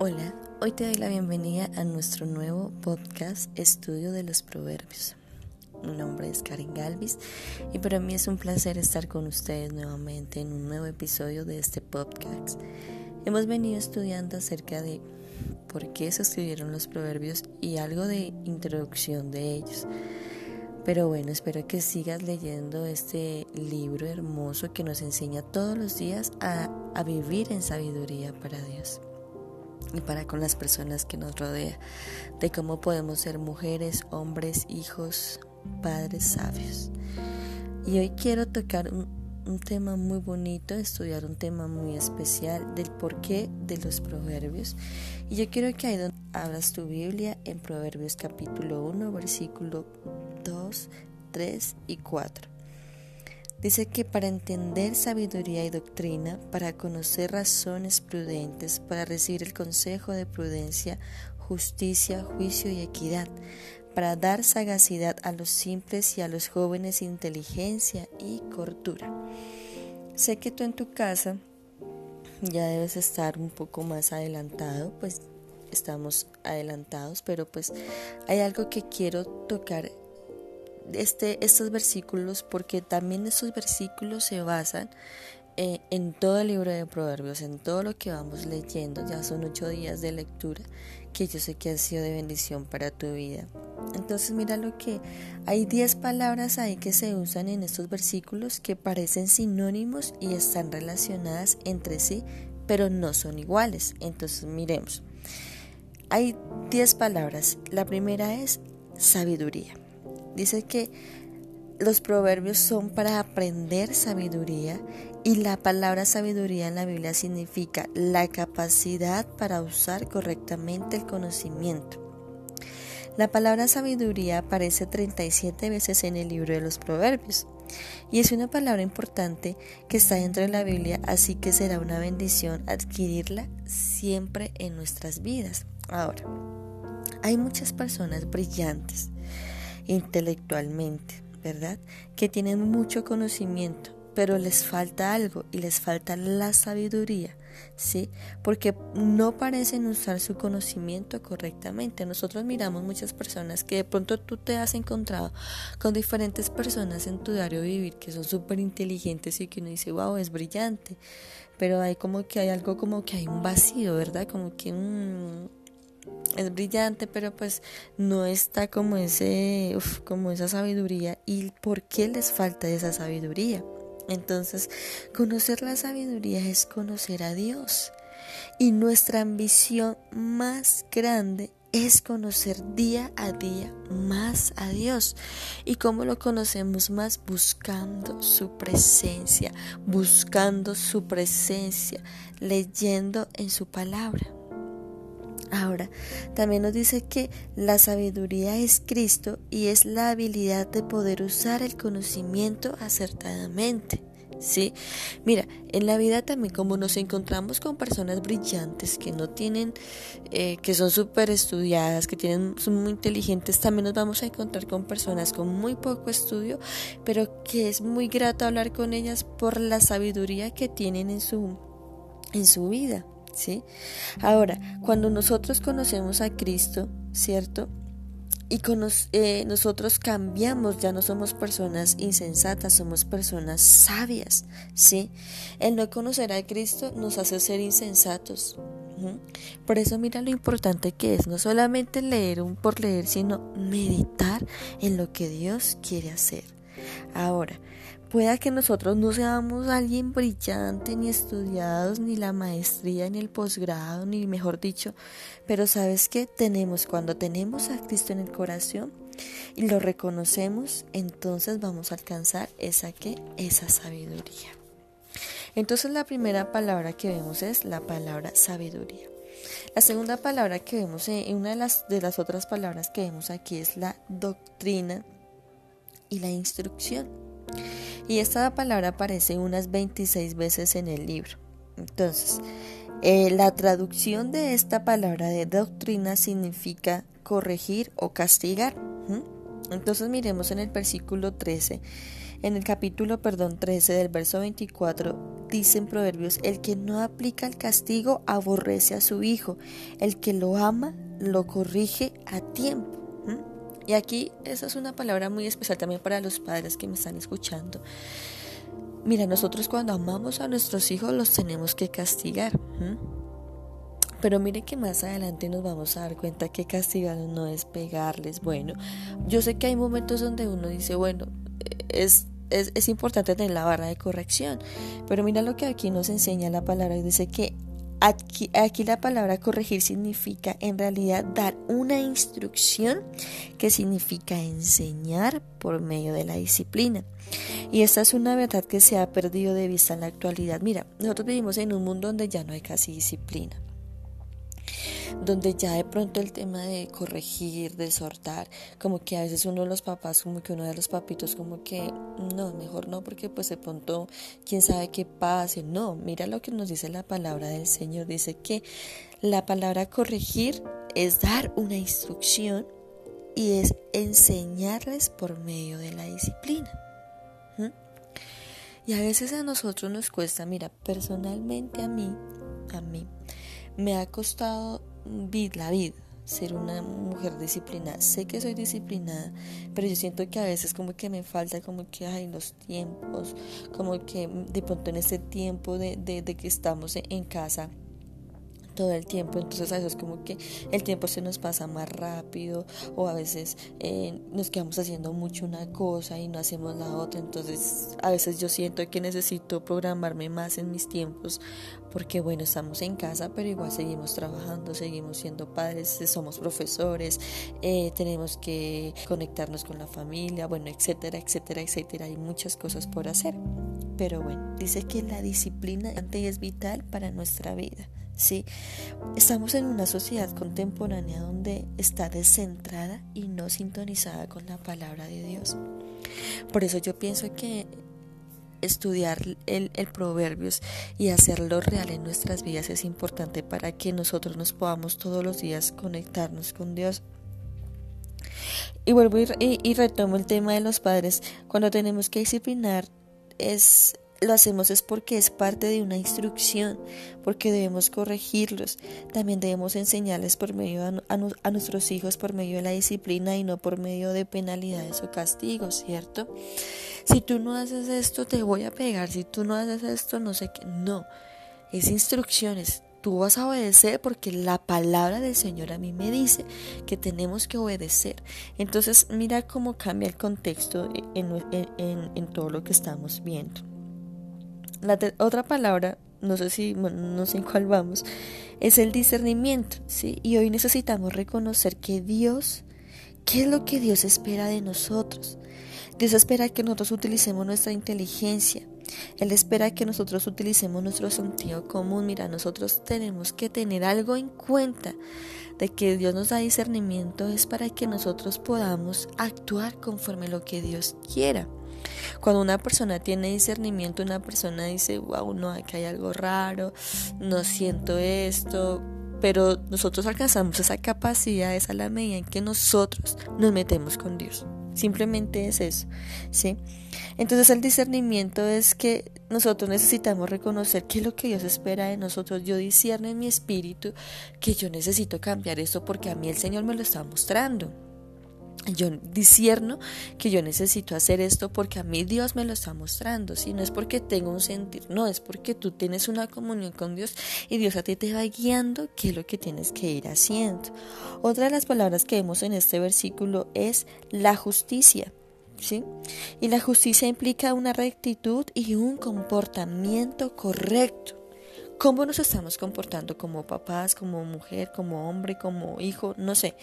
Hola, hoy te doy la bienvenida a nuestro nuevo podcast Estudio de los Proverbios. Mi nombre es Karen Galvis y para mí es un placer estar con ustedes nuevamente en un nuevo episodio de este podcast. Hemos venido estudiando acerca de por qué se escribieron los proverbios y algo de introducción de ellos. Pero bueno, espero que sigas leyendo este libro hermoso que nos enseña todos los días a, a vivir en sabiduría para Dios y para con las personas que nos rodean, de cómo podemos ser mujeres, hombres, hijos, padres sabios. Y hoy quiero tocar un, un tema muy bonito, estudiar un tema muy especial del porqué de los proverbios. Y yo quiero que ahí abras tu Biblia en Proverbios capítulo 1, versículo 2, 3 y 4. Dice que para entender sabiduría y doctrina, para conocer razones prudentes, para recibir el consejo de prudencia, justicia, juicio y equidad, para dar sagacidad a los simples y a los jóvenes inteligencia y cordura. Sé que tú en tu casa ya debes estar un poco más adelantado, pues estamos adelantados, pero pues hay algo que quiero tocar este, estos versículos porque también estos versículos se basan eh, en todo el libro de Proverbios, en todo lo que vamos leyendo. Ya son ocho días de lectura que yo sé que han sido de bendición para tu vida. Entonces mira lo que hay diez palabras ahí que se usan en estos versículos que parecen sinónimos y están relacionadas entre sí, pero no son iguales. Entonces miremos. Hay diez palabras. La primera es sabiduría. Dice que los proverbios son para aprender sabiduría y la palabra sabiduría en la Biblia significa la capacidad para usar correctamente el conocimiento. La palabra sabiduría aparece 37 veces en el libro de los proverbios y es una palabra importante que está dentro de la Biblia, así que será una bendición adquirirla siempre en nuestras vidas. Ahora, hay muchas personas brillantes intelectualmente, ¿verdad? Que tienen mucho conocimiento, pero les falta algo y les falta la sabiduría, ¿sí? Porque no parecen usar su conocimiento correctamente. Nosotros miramos muchas personas que de pronto tú te has encontrado con diferentes personas en tu diario vivir que son súper inteligentes y que uno dice, wow, es brillante. Pero hay como que hay algo como que hay un vacío, ¿verdad? Como que un es brillante, pero pues no está como ese, como esa sabiduría. ¿Y por qué les falta esa sabiduría? Entonces, conocer la sabiduría es conocer a Dios. Y nuestra ambición más grande es conocer día a día más a Dios. ¿Y cómo lo conocemos más? Buscando su presencia, buscando su presencia, leyendo en su palabra. Ahora, también nos dice que la sabiduría es Cristo y es la habilidad de poder usar el conocimiento acertadamente. ¿Sí? Mira, en la vida también como nos encontramos con personas brillantes que no tienen, eh, que son súper estudiadas, que tienen, son muy inteligentes, también nos vamos a encontrar con personas con muy poco estudio, pero que es muy grato hablar con ellas por la sabiduría que tienen en su, en su vida. ¿Sí? Ahora, cuando nosotros conocemos a Cristo, ¿cierto? Y eh, nosotros cambiamos, ya no somos personas insensatas, somos personas sabias, ¿sí? El no conocer a Cristo nos hace ser insensatos. Por eso mira lo importante que es, no solamente leer un por leer, sino meditar en lo que Dios quiere hacer. Ahora, Pueda que nosotros no seamos alguien brillante, ni estudiados, ni la maestría, ni el posgrado, ni mejor dicho, pero sabes que tenemos, cuando tenemos a Cristo en el corazón y lo reconocemos, entonces vamos a alcanzar esa que, esa sabiduría. Entonces la primera palabra que vemos es la palabra sabiduría. La segunda palabra que vemos, en una de las, de las otras palabras que vemos aquí es la doctrina y la instrucción y esta palabra aparece unas 26 veces en el libro. Entonces, eh, la traducción de esta palabra de doctrina significa corregir o castigar. Entonces miremos en el versículo 13, en el capítulo, perdón, 13 del verso 24 dice en Proverbios, el que no aplica el castigo aborrece a su hijo, el que lo ama lo corrige a tiempo. Y aquí esa es una palabra muy especial también para los padres que me están escuchando. Mira, nosotros cuando amamos a nuestros hijos los tenemos que castigar. Pero mire que más adelante nos vamos a dar cuenta que castigarlos no es pegarles. Bueno, yo sé que hay momentos donde uno dice, bueno, es, es, es importante tener la barra de corrección. Pero mira lo que aquí nos enseña la palabra. Dice que Aquí, la palabra corregir significa en realidad dar una instrucción que significa enseñar por medio de la disciplina. Y esta es una verdad que se ha perdido de vista en la actualidad. Mira, nosotros vivimos en un mundo donde ya no hay casi disciplina donde ya de pronto el tema de corregir, de sortar, como que a veces uno de los papás, como que uno de los papitos, como que no, mejor no, porque pues de pronto quién sabe qué pase. No, mira lo que nos dice la palabra del Señor. Dice que la palabra corregir es dar una instrucción y es enseñarles por medio de la disciplina. Y a veces a nosotros nos cuesta, mira, personalmente a mí, a mí, me ha costado la vida, ser una mujer disciplinada. Sé que soy disciplinada, pero yo siento que a veces como que me falta como que hay los tiempos, como que de pronto en este tiempo de, de, de que estamos en casa todo el tiempo, entonces a veces como que el tiempo se nos pasa más rápido o a veces eh, nos quedamos haciendo mucho una cosa y no hacemos la otra, entonces a veces yo siento que necesito programarme más en mis tiempos porque bueno, estamos en casa, pero igual seguimos trabajando, seguimos siendo padres, somos profesores, eh, tenemos que conectarnos con la familia, bueno, etcétera, etcétera, etcétera, hay muchas cosas por hacer. Pero bueno, dice que la disciplina es vital para nuestra vida. ¿Sí? Estamos en una sociedad contemporánea donde está descentrada y no sintonizada con la palabra de Dios. Por eso yo pienso que estudiar el, el, proverbios y hacerlo real en nuestras vidas es importante para que nosotros nos podamos todos los días conectarnos con Dios. Y vuelvo y, y retomo el tema de los padres. Cuando tenemos que disciplinar es lo hacemos es porque es parte de una instrucción, porque debemos corregirlos. También debemos enseñarles por medio a, nuestros hijos por medio de la disciplina y no por medio de penalidades o castigos, ¿cierto? Si tú no haces esto, te voy a pegar. Si tú no haces esto, no sé qué. No, es instrucciones. Tú vas a obedecer porque la palabra del Señor a mí me dice que tenemos que obedecer. Entonces mira cómo cambia el contexto en todo lo que estamos viendo. La otra palabra, no sé si, no sé en cuál vamos, es el discernimiento, ¿sí? Y hoy necesitamos reconocer que Dios, ¿qué es lo que Dios espera de nosotros? Dios espera que nosotros utilicemos nuestra inteligencia. Él espera que nosotros utilicemos nuestro sentido común. Mira, nosotros tenemos que tener algo en cuenta de que Dios nos da discernimiento es para que nosotros podamos actuar conforme lo que Dios quiera. Cuando una persona tiene discernimiento, una persona dice, wow, no, aquí hay algo raro, no siento esto, pero nosotros alcanzamos esa capacidad, esa la medida en que nosotros nos metemos con Dios. Simplemente es eso, ¿sí? Entonces el discernimiento es que nosotros necesitamos reconocer qué es lo que Dios espera de nosotros. Yo discierno en mi espíritu que yo necesito cambiar esto porque a mí el Señor me lo está mostrando yo discierno que yo necesito hacer esto porque a mí Dios me lo está mostrando, si no es porque tengo un sentir, no, es porque tú tienes una comunión con Dios y Dios a ti te va guiando qué es lo que tienes que ir haciendo. Otra de las palabras que vemos en este versículo es la justicia. ¿Sí? Y la justicia implica una rectitud y un comportamiento correcto cómo nos estamos comportando como papás, como mujer, como hombre, como hijo, no sé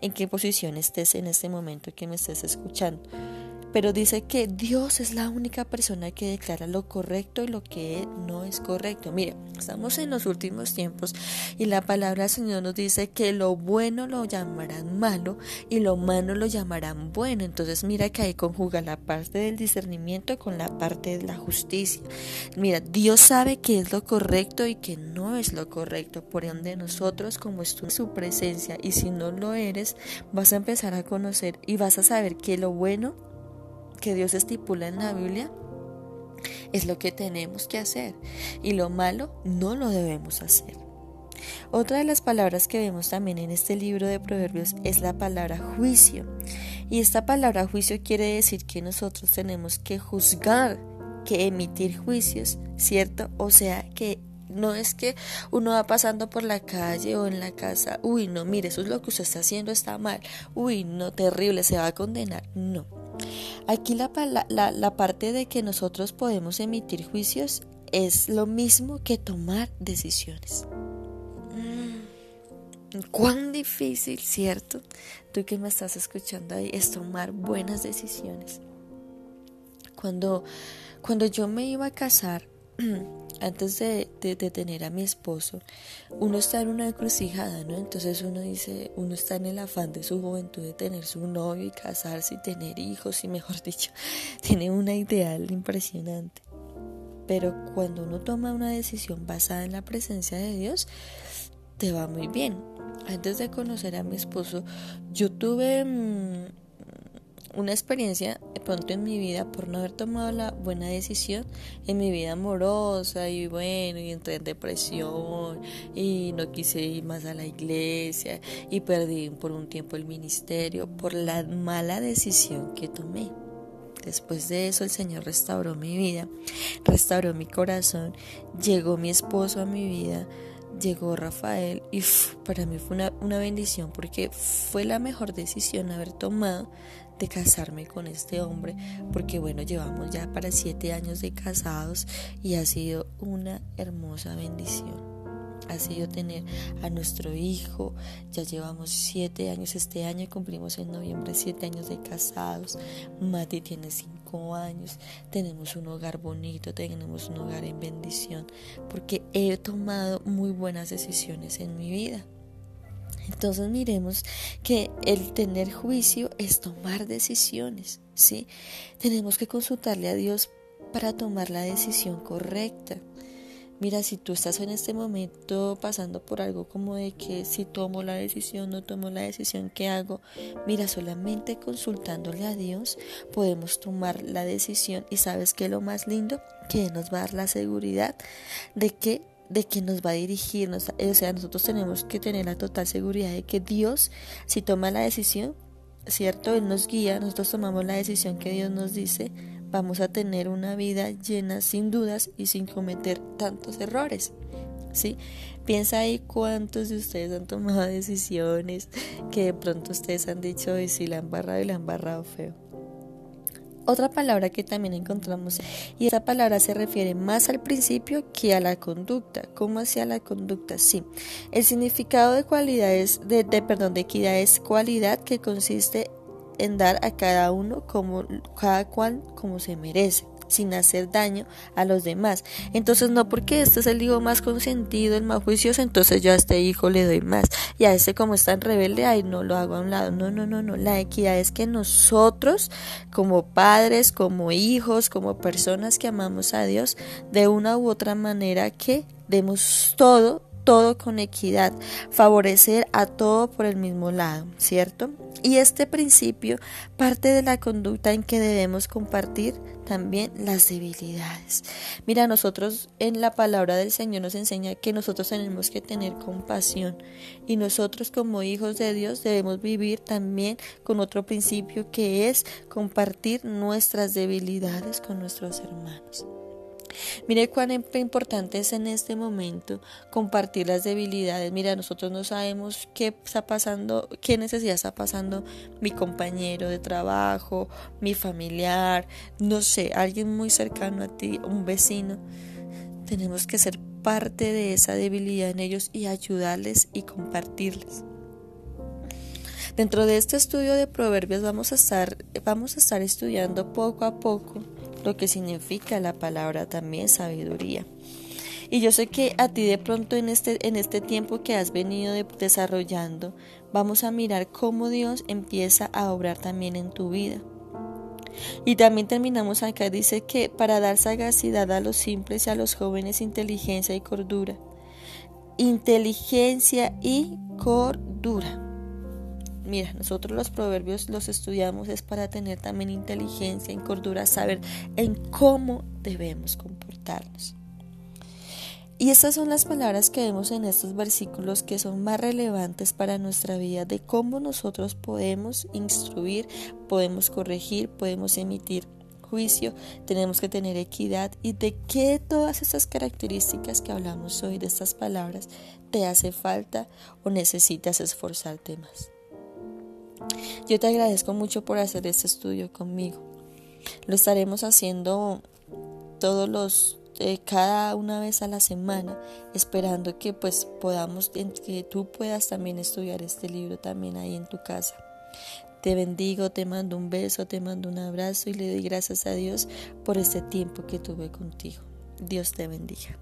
en qué posición estés en este momento que me estés escuchando pero dice que Dios es la única persona que declara lo correcto y lo que no es correcto. Mire, estamos en los últimos tiempos y la palabra del Señor nos dice que lo bueno lo llamarán malo y lo malo lo llamarán bueno. Entonces mira que ahí conjuga la parte del discernimiento con la parte de la justicia. Mira, Dios sabe qué es lo correcto y que no es lo correcto. Por ende nosotros como en su presencia y si no lo eres, vas a empezar a conocer y vas a saber que lo bueno que Dios estipula en la Biblia Es lo que tenemos que hacer y lo malo no lo debemos hacer. Otra de las palabras que vemos también en este libro de Proverbios es la palabra juicio. Y esta palabra juicio quiere decir que nosotros tenemos que juzgar, que emitir juicios, ¿cierto? O sea, que no es que uno va pasando por la calle o en la casa, uy, no, mire, eso es lo que usted está haciendo, está mal, uy, no, terrible, se va a condenar. No. Aquí la, parte de que nosotros podemos emitir juicios es lo mismo que tomar decisiones. Cuán difícil, ¿cierto? Tú que me estás escuchando ahí, es tomar buenas decisiones. Cuando, cuando yo me iba a casar, antes de, tener a mi esposo, uno está en una encrucijada, ¿no? Entonces uno dice, uno está en el afán de su juventud de tener su novio y casarse y tener hijos y mejor dicho, tiene una ideal impresionante. Pero cuando uno toma una decisión basada en la presencia de Dios, te va muy bien antes de conocer a mi esposo, yo tuve mm, una experiencia de pronto en mi vida por no haber tomado la buena decisión en mi vida amorosa y bueno, y entré en depresión y no quise ir más a la iglesia y perdí por un tiempo el ministerio por la mala decisión que tomé. Después de eso el Señor restauró mi vida, restauró mi corazón, llegó mi esposo a mi vida, llegó Rafael y para mí fue una, bendición porque fue la mejor decisión haber tomado de casarme con este hombre porque bueno llevamos ya para siete años de casados y ha sido una hermosa bendición ha sido tener a nuestro hijo. Ya llevamos siete años este año, cumplimos en noviembre siete años de casados. Mati tiene cinco años. Tenemos un hogar bonito, tenemos un hogar en bendición, porque he tomado muy buenas decisiones en mi vida. Entonces miremos que el tener juicio es tomar decisiones, ¿sí? Tenemos que consultarle a Dios para tomar la decisión correcta. Mira, si tú estás en este momento pasando por algo como de que si tomo la decisión, no tomo la decisión, ¿qué hago? Mira, solamente consultándole a Dios podemos tomar la decisión y sabes que lo más lindo, que nos va a dar la seguridad de que de que nos va a dirigirnos, o sea, nosotros tenemos que tener la total seguridad de que Dios, si toma la decisión, ¿cierto? Él nos guía, nosotros tomamos la decisión que Dios nos dice, vamos a tener una vida llena sin dudas y sin cometer tantos errores. ¿Sí? Piensa ahí cuántos de ustedes han tomado decisiones que de pronto ustedes han dicho y si la han barrado y la han barrado feo. Otra palabra que también encontramos y esa palabra se refiere más al principio que a la conducta. ¿Cómo hacia la conducta? Sí. El significado de cualidades de, de perdón de equidad es cualidad que consiste en dar a cada uno como cada cual como se merece sin hacer daño a los demás. Entonces no porque este es el hijo más consentido, el más juicioso, entonces yo a este hijo le doy más. Y a este como está en rebelde, ahí no lo hago a un lado. No, no, no, no. La equidad es que nosotros como padres, como hijos, como personas que amamos a Dios, de una u otra manera que demos todo todo con equidad, favorecer a todo por el mismo lado, ¿cierto? Y este principio parte de la conducta en que debemos compartir también las debilidades. Mira, nosotros en la palabra del Señor nos enseña que nosotros tenemos que tener compasión y nosotros como hijos de Dios debemos vivir también con otro principio que es compartir nuestras debilidades con nuestros hermanos. Mire cuán importante es en este momento compartir las debilidades. Mira, nosotros no sabemos qué está pasando, qué necesidad está pasando mi compañero de trabajo, mi familiar, no sé, alguien muy cercano a ti, un vecino. Tenemos que ser parte de esa debilidad en ellos y ayudarles y compartirles. Dentro de este estudio de proverbios vamos a estar, vamos a estar estudiando poco a poco lo que significa la palabra también sabiduría. Y yo sé que a ti de pronto en este, en este tiempo que has venido desarrollando, vamos a mirar cómo Dios empieza a obrar también en tu vida. Y también terminamos acá, dice que para dar sagacidad a los simples y a los jóvenes inteligencia y cordura. Inteligencia y cordura. Mira, nosotros los proverbios los estudiamos es para tener también inteligencia, en cordura, saber en cómo debemos comportarnos. Y estas son las palabras que vemos en estos versículos que son más relevantes para nuestra vida, de cómo nosotros podemos instruir, podemos corregir, podemos emitir juicio, tenemos que tener equidad y de qué todas estas características que hablamos hoy de estas palabras te hace falta o necesitas esforzarte más. Yo te agradezco mucho por hacer este estudio conmigo. Lo estaremos haciendo todos los eh, cada una vez a la semana, esperando que pues podamos que tú puedas también estudiar este libro también ahí en tu casa. Te bendigo, te mando un beso, te mando un abrazo y le doy gracias a Dios por este tiempo que tuve contigo. Dios te bendiga.